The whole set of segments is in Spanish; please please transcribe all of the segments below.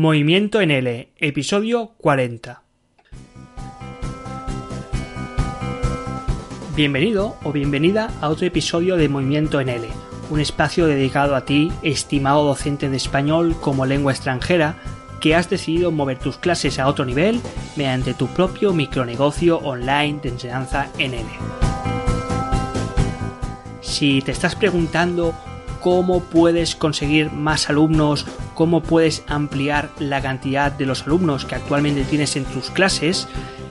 Movimiento en L, episodio 40. Bienvenido o bienvenida a otro episodio de Movimiento en L, un espacio dedicado a ti, estimado docente de español como lengua extranjera, que has decidido mover tus clases a otro nivel mediante tu propio micronegocio online de enseñanza en L. Si te estás preguntando cómo puedes conseguir más alumnos, cómo puedes ampliar la cantidad de los alumnos que actualmente tienes en tus clases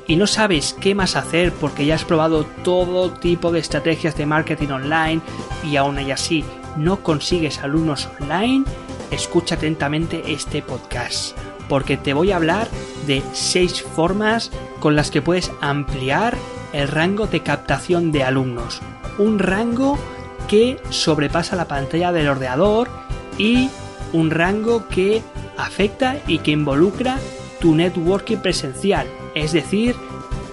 y no sabes qué más hacer porque ya has probado todo tipo de estrategias de marketing online y aún así no consigues alumnos online, escucha atentamente este podcast porque te voy a hablar de 6 formas con las que puedes ampliar el rango de captación de alumnos. Un rango que sobrepasa la pantalla del ordenador y un rango que afecta y que involucra tu networking presencial, es decir,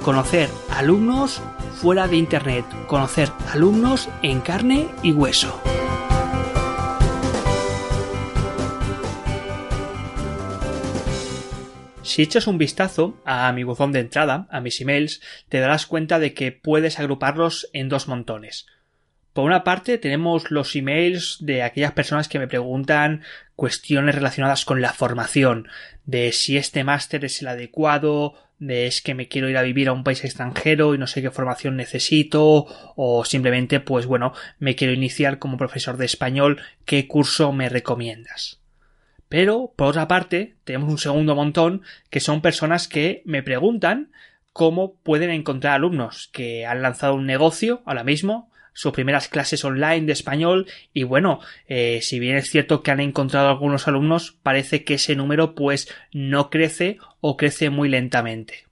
conocer alumnos fuera de Internet, conocer alumnos en carne y hueso. Si echas un vistazo a mi buzón de entrada, a mis emails, te darás cuenta de que puedes agruparlos en dos montones. Por una parte tenemos los emails de aquellas personas que me preguntan cuestiones relacionadas con la formación, de si este máster es el adecuado, de es que me quiero ir a vivir a un país extranjero y no sé qué formación necesito, o simplemente pues bueno, me quiero iniciar como profesor de español, ¿qué curso me recomiendas? Pero, por otra parte, tenemos un segundo montón que son personas que me preguntan cómo pueden encontrar alumnos que han lanzado un negocio ahora mismo, sus primeras clases online de español y bueno, eh, si bien es cierto que han encontrado algunos alumnos, parece que ese número pues no crece o crece muy lentamente.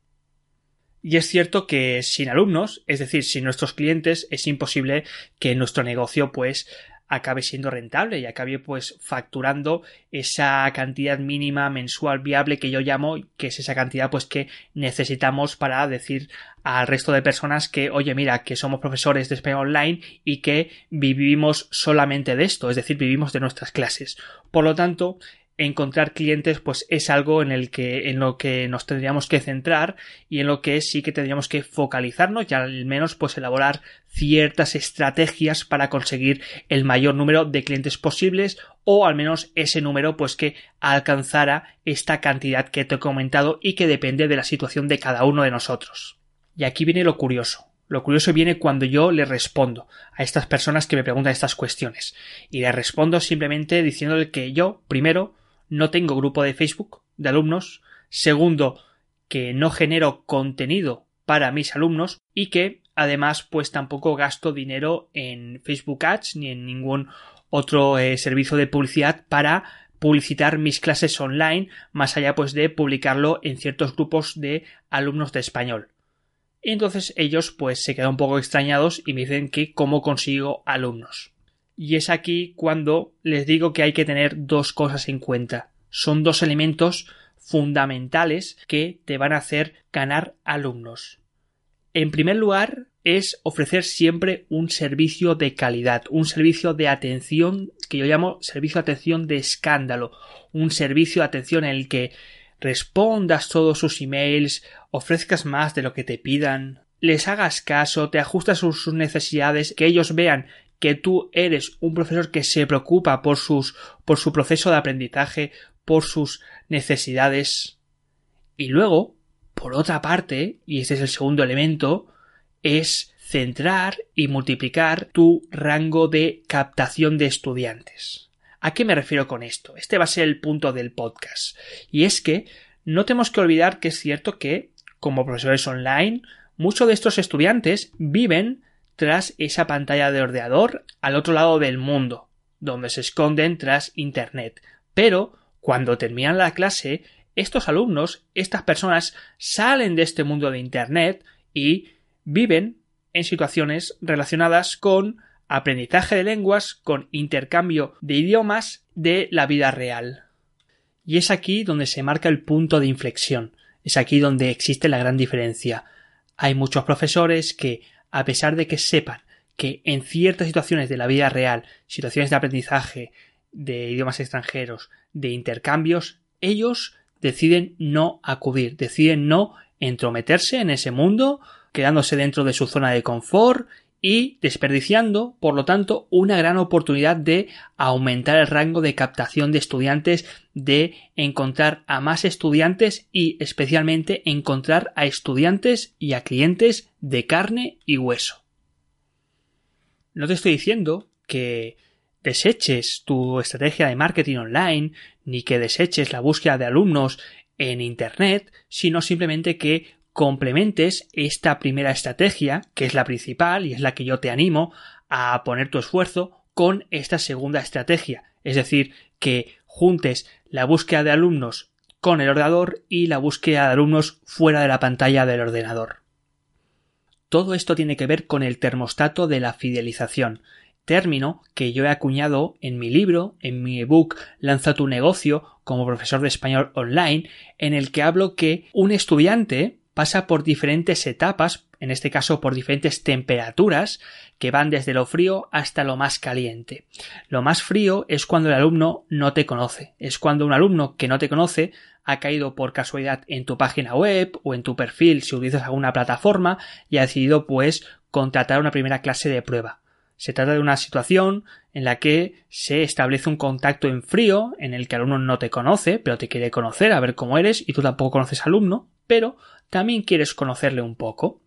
Y es cierto que sin alumnos, es decir, sin nuestros clientes, es imposible que nuestro negocio pues acabe siendo rentable y acabe pues facturando esa cantidad mínima mensual viable que yo llamo que es esa cantidad pues que necesitamos para decir al resto de personas que oye mira que somos profesores de español online y que vivimos solamente de esto es decir vivimos de nuestras clases. Por lo tanto encontrar clientes pues es algo en el que en lo que nos tendríamos que centrar y en lo que sí que tendríamos que focalizarnos y al menos pues elaborar ciertas estrategias para conseguir el mayor número de clientes posibles o al menos ese número pues que alcanzara esta cantidad que te he comentado y que depende de la situación de cada uno de nosotros. Y aquí viene lo curioso. Lo curioso viene cuando yo le respondo a estas personas que me preguntan estas cuestiones. Y le respondo simplemente diciéndole que yo, primero, no tengo grupo de Facebook de alumnos, segundo, que no genero contenido para mis alumnos y que además pues tampoco gasto dinero en Facebook Ads ni en ningún otro eh, servicio de publicidad para publicitar mis clases online más allá pues de publicarlo en ciertos grupos de alumnos de español. entonces ellos pues se quedan un poco extrañados y me dicen que cómo consigo alumnos. Y es aquí cuando les digo que hay que tener dos cosas en cuenta. Son dos elementos fundamentales que te van a hacer ganar alumnos. En primer lugar, es ofrecer siempre un servicio de calidad, un servicio de atención que yo llamo servicio de atención de escándalo, un servicio de atención en el que respondas todos sus emails, ofrezcas más de lo que te pidan, les hagas caso, te ajustas sus necesidades, que ellos vean que tú eres un profesor que se preocupa por sus por su proceso de aprendizaje, por sus necesidades. Y luego, por otra parte, y este es el segundo elemento, es centrar y multiplicar tu rango de captación de estudiantes. ¿A qué me refiero con esto? Este va a ser el punto del podcast. Y es que no tenemos que olvidar que es cierto que, como profesores online, muchos de estos estudiantes viven tras esa pantalla de ordenador al otro lado del mundo, donde se esconden tras Internet. Pero, cuando terminan la clase, estos alumnos, estas personas, salen de este mundo de Internet y viven en situaciones relacionadas con aprendizaje de lenguas, con intercambio de idiomas de la vida real. Y es aquí donde se marca el punto de inflexión, es aquí donde existe la gran diferencia. Hay muchos profesores que a pesar de que sepan que en ciertas situaciones de la vida real, situaciones de aprendizaje, de idiomas extranjeros, de intercambios, ellos deciden no acudir, deciden no entrometerse en ese mundo, quedándose dentro de su zona de confort y desperdiciando, por lo tanto, una gran oportunidad de aumentar el rango de captación de estudiantes, de encontrar a más estudiantes y especialmente encontrar a estudiantes y a clientes de carne y hueso. No te estoy diciendo que deseches tu estrategia de marketing online, ni que deseches la búsqueda de alumnos en Internet, sino simplemente que complementes esta primera estrategia, que es la principal y es la que yo te animo a poner tu esfuerzo, con esta segunda estrategia. Es decir, que juntes la búsqueda de alumnos con el ordenador y la búsqueda de alumnos fuera de la pantalla del ordenador. Todo esto tiene que ver con el termostato de la fidelización, término que yo he acuñado en mi libro, en mi ebook Lanza tu negocio como profesor de español online, en el que hablo que un estudiante pasa por diferentes etapas, en este caso por diferentes temperaturas, que van desde lo frío hasta lo más caliente. Lo más frío es cuando el alumno no te conoce, es cuando un alumno que no te conoce ha caído por casualidad en tu página web o en tu perfil si utilizas alguna plataforma y ha decidido pues contratar una primera clase de prueba. Se trata de una situación en la que se establece un contacto en frío, en el que el alumno no te conoce, pero te quiere conocer, a ver cómo eres, y tú tampoco conoces al alumno, pero también quieres conocerle un poco.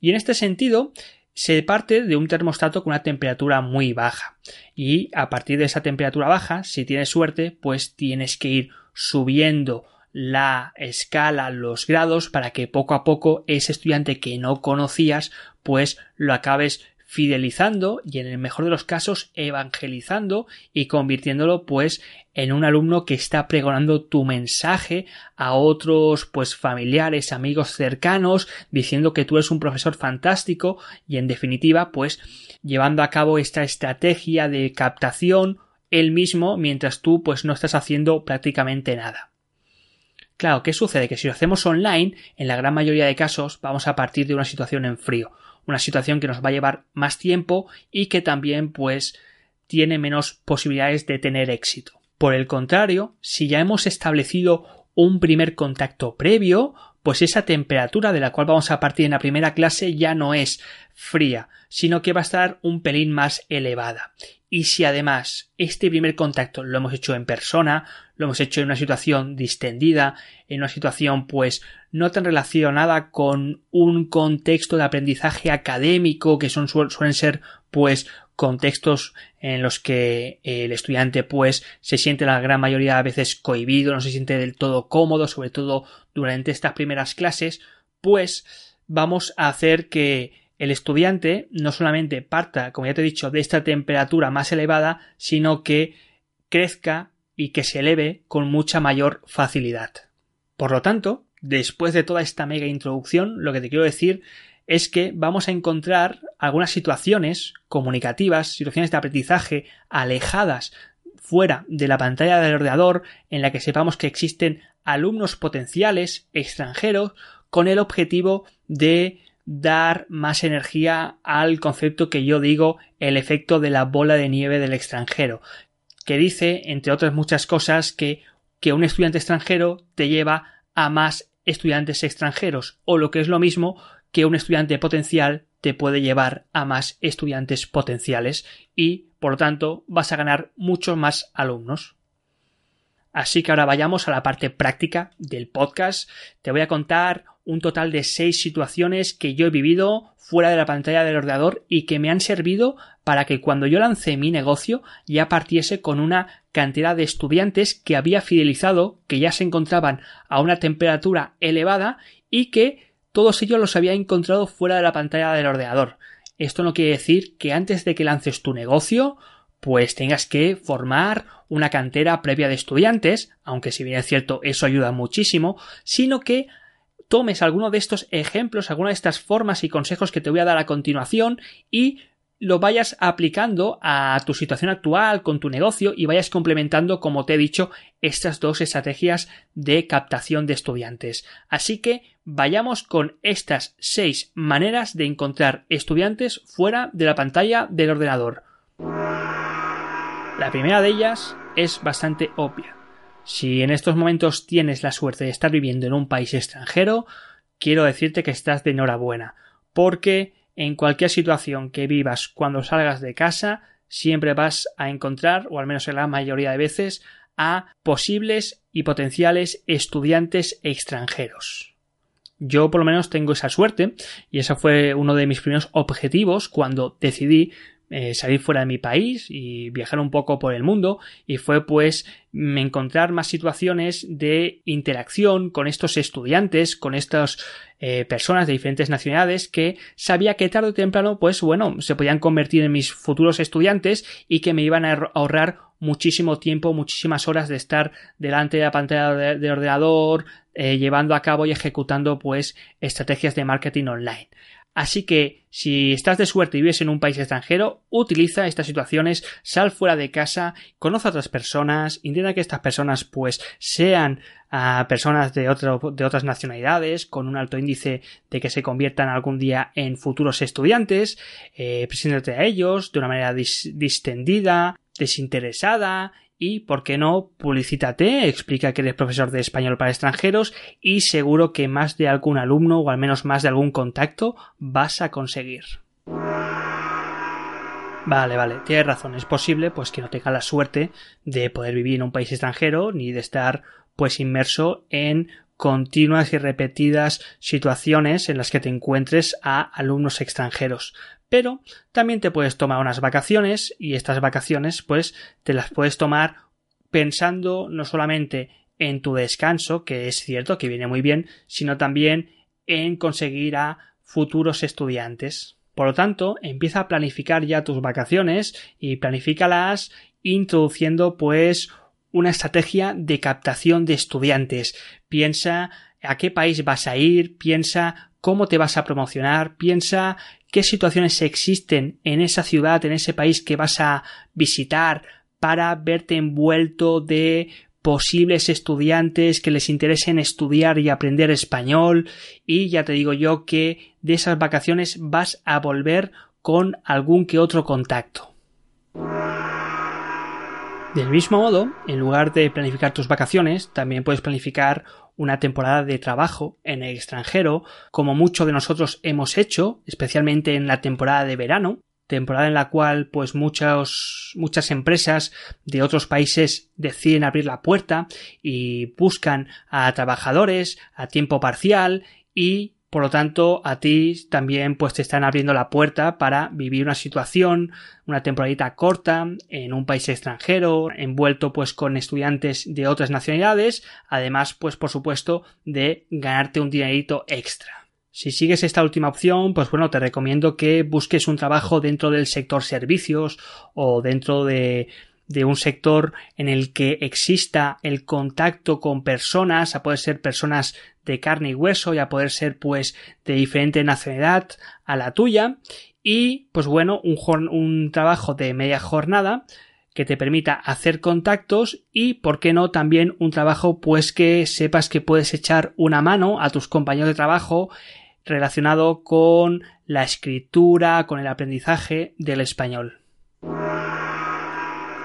Y en este sentido, se parte de un termostato con una temperatura muy baja. Y a partir de esa temperatura baja, si tienes suerte, pues tienes que ir subiendo la escala, los grados, para que poco a poco ese estudiante que no conocías, pues lo acabes fidelizando y en el mejor de los casos evangelizando y convirtiéndolo pues en un alumno que está pregonando tu mensaje a otros pues familiares, amigos cercanos, diciendo que tú eres un profesor fantástico y en definitiva pues llevando a cabo esta estrategia de captación él mismo mientras tú pues no estás haciendo prácticamente nada. Claro, ¿qué sucede? Que si lo hacemos online, en la gran mayoría de casos vamos a partir de una situación en frío una situación que nos va a llevar más tiempo y que también pues tiene menos posibilidades de tener éxito. Por el contrario, si ya hemos establecido un primer contacto previo, pues esa temperatura de la cual vamos a partir en la primera clase ya no es fría, sino que va a estar un pelín más elevada. Y si además este primer contacto lo hemos hecho en persona, lo hemos hecho en una situación distendida, en una situación pues no tan relacionada con un contexto de aprendizaje académico que son, suelen ser pues contextos en los que el estudiante pues se siente la gran mayoría de veces cohibido, no se siente del todo cómodo, sobre todo durante estas primeras clases, pues vamos a hacer que el estudiante no solamente parta, como ya te he dicho, de esta temperatura más elevada, sino que crezca y que se eleve con mucha mayor facilidad. Por lo tanto, después de toda esta mega introducción, lo que te quiero decir es que vamos a encontrar algunas situaciones comunicativas, situaciones de aprendizaje alejadas fuera de la pantalla del ordenador en la que sepamos que existen alumnos potenciales extranjeros con el objetivo de dar más energía al concepto que yo digo el efecto de la bola de nieve del extranjero, que dice, entre otras muchas cosas, que, que un estudiante extranjero te lleva a más estudiantes extranjeros, o lo que es lo mismo, que un estudiante potencial te puede llevar a más estudiantes potenciales y, por lo tanto, vas a ganar muchos más alumnos. Así que ahora vayamos a la parte práctica del podcast. Te voy a contar un total de seis situaciones que yo he vivido fuera de la pantalla del ordenador y que me han servido para que cuando yo lancé mi negocio ya partiese con una cantidad de estudiantes que había fidelizado, que ya se encontraban a una temperatura elevada y que todos ellos los había encontrado fuera de la pantalla del ordenador. Esto no quiere decir que antes de que lances tu negocio pues tengas que formar una cantera previa de estudiantes, aunque si bien es cierto eso ayuda muchísimo, sino que tomes alguno de estos ejemplos, alguna de estas formas y consejos que te voy a dar a continuación y lo vayas aplicando a tu situación actual con tu negocio y vayas complementando, como te he dicho, estas dos estrategias de captación de estudiantes. Así que vayamos con estas seis maneras de encontrar estudiantes fuera de la pantalla del ordenador. La primera de ellas es bastante obvia. Si en estos momentos tienes la suerte de estar viviendo en un país extranjero, quiero decirte que estás de enhorabuena, porque en cualquier situación que vivas cuando salgas de casa, siempre vas a encontrar, o al menos en la mayoría de veces, a posibles y potenciales estudiantes extranjeros. Yo por lo menos tengo esa suerte y ese fue uno de mis primeros objetivos cuando decidí eh, salir fuera de mi país y viajar un poco por el mundo y fue pues encontrar más situaciones de interacción con estos estudiantes, con estas eh, personas de diferentes nacionalidades que sabía que tarde o temprano pues bueno se podían convertir en mis futuros estudiantes y que me iban a ahorrar muchísimo tiempo, muchísimas horas de estar delante de la pantalla de, ordenador, eh, llevando a cabo y ejecutando pues estrategias de marketing online. Así que si estás de suerte y vives en un país extranjero, utiliza estas situaciones, sal fuera de casa, conoce a otras personas, intenta que estas personas pues sean ah, personas de, de otras nacionalidades con un alto índice de que se conviertan algún día en futuros estudiantes, eh, preséntate a ellos de una manera distendida, desinteresada y, ¿por qué no? Publicítate, explica que eres profesor de español para extranjeros y seguro que más de algún alumno o al menos más de algún contacto vas a conseguir. Vale, vale, tienes razón, es posible pues que no tenga la suerte de poder vivir en un país extranjero ni de estar pues inmerso en continuas y repetidas situaciones en las que te encuentres a alumnos extranjeros pero también te puedes tomar unas vacaciones y estas vacaciones pues te las puedes tomar pensando no solamente en tu descanso, que es cierto que viene muy bien, sino también en conseguir a futuros estudiantes. Por lo tanto, empieza a planificar ya tus vacaciones y planifícalas introduciendo pues una estrategia de captación de estudiantes. Piensa a qué país vas a ir, piensa cómo te vas a promocionar, piensa qué situaciones existen en esa ciudad, en ese país que vas a visitar para verte envuelto de posibles estudiantes que les interesen estudiar y aprender español y ya te digo yo que de esas vacaciones vas a volver con algún que otro contacto. Del mismo modo, en lugar de planificar tus vacaciones, también puedes planificar una temporada de trabajo en el extranjero, como muchos de nosotros hemos hecho, especialmente en la temporada de verano, temporada en la cual pues muchas muchas empresas de otros países deciden abrir la puerta y buscan a trabajadores a tiempo parcial y por lo tanto, a ti también pues te están abriendo la puerta para vivir una situación, una temporadita corta en un país extranjero, envuelto pues con estudiantes de otras nacionalidades, además pues por supuesto de ganarte un dinerito extra. Si sigues esta última opción, pues bueno, te recomiendo que busques un trabajo dentro del sector servicios o dentro de de un sector en el que exista el contacto con personas, a poder ser personas de carne y hueso y a poder ser pues de diferente nacionalidad a la tuya y pues bueno un, un trabajo de media jornada que te permita hacer contactos y por qué no también un trabajo pues que sepas que puedes echar una mano a tus compañeros de trabajo relacionado con la escritura, con el aprendizaje del español.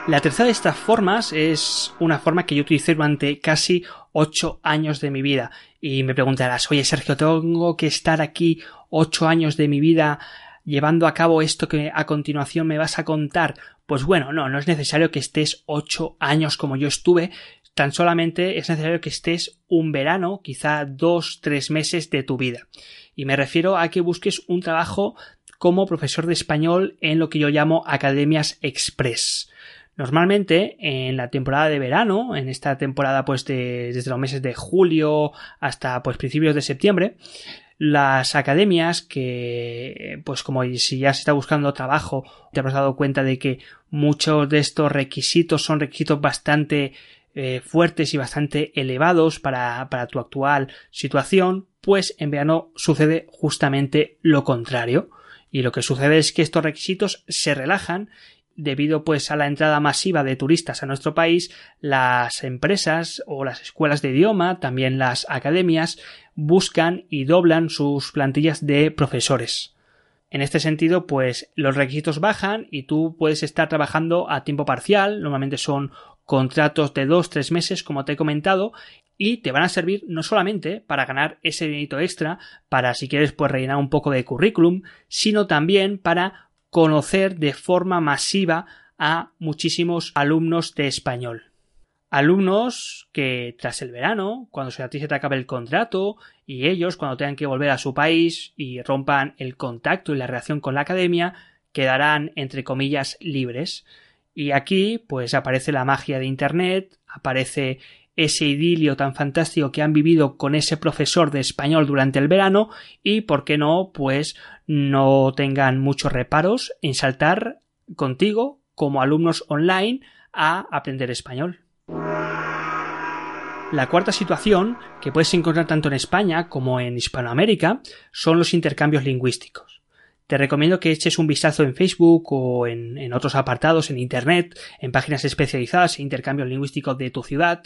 La tercera de estas formas es una forma que yo utilicé durante casi ocho años de mi vida. Y me preguntarás, oye Sergio, ¿tengo que estar aquí ocho años de mi vida llevando a cabo esto que a continuación me vas a contar? Pues bueno, no, no es necesario que estés ocho años como yo estuve, tan solamente es necesario que estés un verano, quizá dos, tres meses de tu vida. Y me refiero a que busques un trabajo como profesor de español en lo que yo llamo academias express. Normalmente en la temporada de verano, en esta temporada pues desde los meses de julio hasta pues principios de septiembre, las academias que pues como si ya se está buscando trabajo te habrás dado cuenta de que muchos de estos requisitos son requisitos bastante eh, fuertes y bastante elevados para, para tu actual situación pues en verano sucede justamente lo contrario. Y lo que sucede es que estos requisitos se relajan debido pues a la entrada masiva de turistas a nuestro país, las empresas o las escuelas de idioma, también las academias, buscan y doblan sus plantillas de profesores. En este sentido, pues los requisitos bajan y tú puedes estar trabajando a tiempo parcial, normalmente son contratos de dos, tres meses, como te he comentado, y te van a servir no solamente para ganar ese dinero extra, para si quieres pues rellenar un poco de currículum, sino también para conocer de forma masiva a muchísimos alumnos de español. Alumnos que tras el verano, cuando se a te acabe el contrato, y ellos, cuando tengan que volver a su país y rompan el contacto y la relación con la academia, quedarán, entre comillas, libres. Y aquí, pues aparece la magia de Internet, aparece ese idilio tan fantástico que han vivido con ese profesor de español durante el verano y, por qué no, pues no tengan muchos reparos en saltar contigo como alumnos online a aprender español. La cuarta situación, que puedes encontrar tanto en España como en Hispanoamérica, son los intercambios lingüísticos. Te recomiendo que eches un vistazo en Facebook o en, otros apartados en Internet, en páginas especializadas en intercambios lingüísticos de tu ciudad,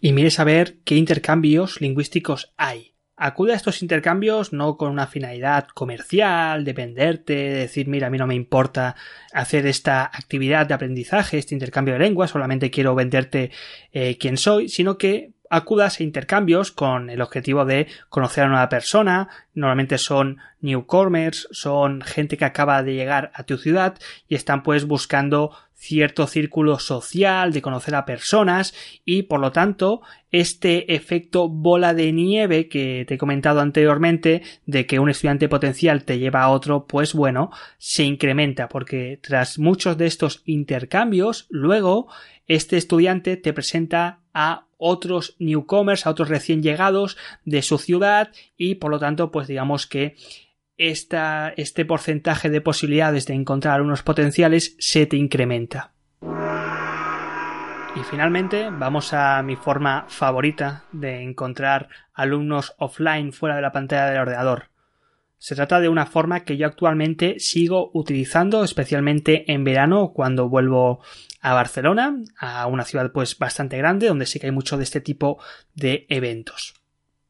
y mires a ver qué intercambios lingüísticos hay. Acude a estos intercambios no con una finalidad comercial, de venderte, de decir, mira, a mí no me importa hacer esta actividad de aprendizaje, este intercambio de lenguas, solamente quiero venderte eh, quién soy, sino que acudas a intercambios con el objetivo de conocer a una persona, normalmente son newcomers, son gente que acaba de llegar a tu ciudad y están pues buscando cierto círculo social, de conocer a personas y por lo tanto este efecto bola de nieve que te he comentado anteriormente de que un estudiante potencial te lleva a otro, pues bueno, se incrementa porque tras muchos de estos intercambios, luego este estudiante te presenta a otros newcomers, a otros recién llegados de su ciudad y por lo tanto pues digamos que esta, este porcentaje de posibilidades de encontrar unos potenciales se te incrementa. Y finalmente vamos a mi forma favorita de encontrar alumnos offline fuera de la pantalla del ordenador. Se trata de una forma que yo actualmente sigo utilizando, especialmente en verano cuando vuelvo a Barcelona, a una ciudad pues bastante grande donde sí que hay mucho de este tipo de eventos.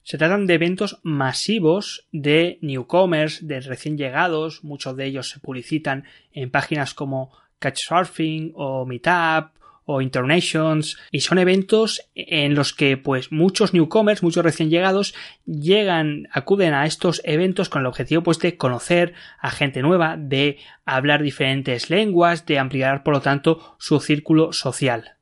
Se tratan de eventos masivos de newcomers, de recién llegados, muchos de ellos se publicitan en páginas como Couchsurfing o Meetup o Internations y son eventos en los que pues muchos newcomers, muchos recién llegados llegan, acuden a estos eventos con el objetivo pues de conocer a gente nueva, de hablar diferentes lenguas, de ampliar por lo tanto su círculo social.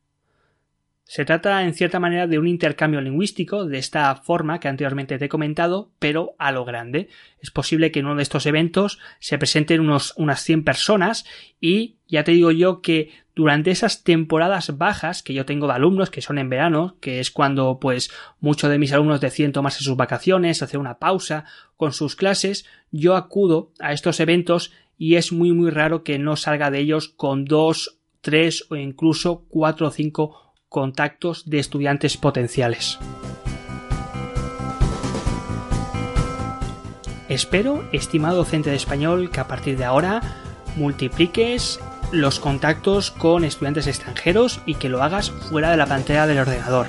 Se trata en cierta manera de un intercambio lingüístico de esta forma que anteriormente te he comentado, pero a lo grande. Es posible que en uno de estos eventos se presenten unos, unas 100 personas y ya te digo yo que durante esas temporadas bajas que yo tengo de alumnos, que son en verano, que es cuando pues muchos de mis alumnos deciden tomarse sus vacaciones, hacer una pausa con sus clases, yo acudo a estos eventos y es muy muy raro que no salga de ellos con dos, tres o incluso cuatro o cinco contactos de estudiantes potenciales. Espero, estimado docente de español, que a partir de ahora multipliques los contactos con estudiantes extranjeros y que lo hagas fuera de la pantalla del ordenador.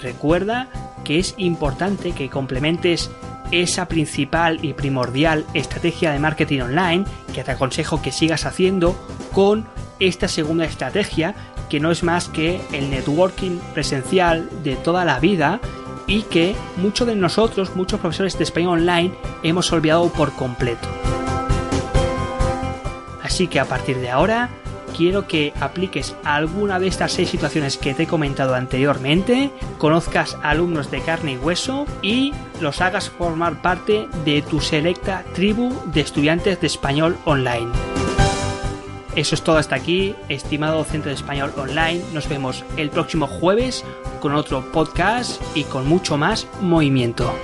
Recuerda que es importante que complementes esa principal y primordial estrategia de marketing online que te aconsejo que sigas haciendo con esta segunda estrategia que no es más que el networking presencial de toda la vida y que muchos de nosotros, muchos profesores de español online, hemos olvidado por completo. Así que a partir de ahora, quiero que apliques alguna de estas seis situaciones que te he comentado anteriormente, conozcas alumnos de carne y hueso y los hagas formar parte de tu selecta tribu de estudiantes de español online. Eso es todo hasta aquí, estimado Centro de Español Online. Nos vemos el próximo jueves con otro podcast y con mucho más movimiento.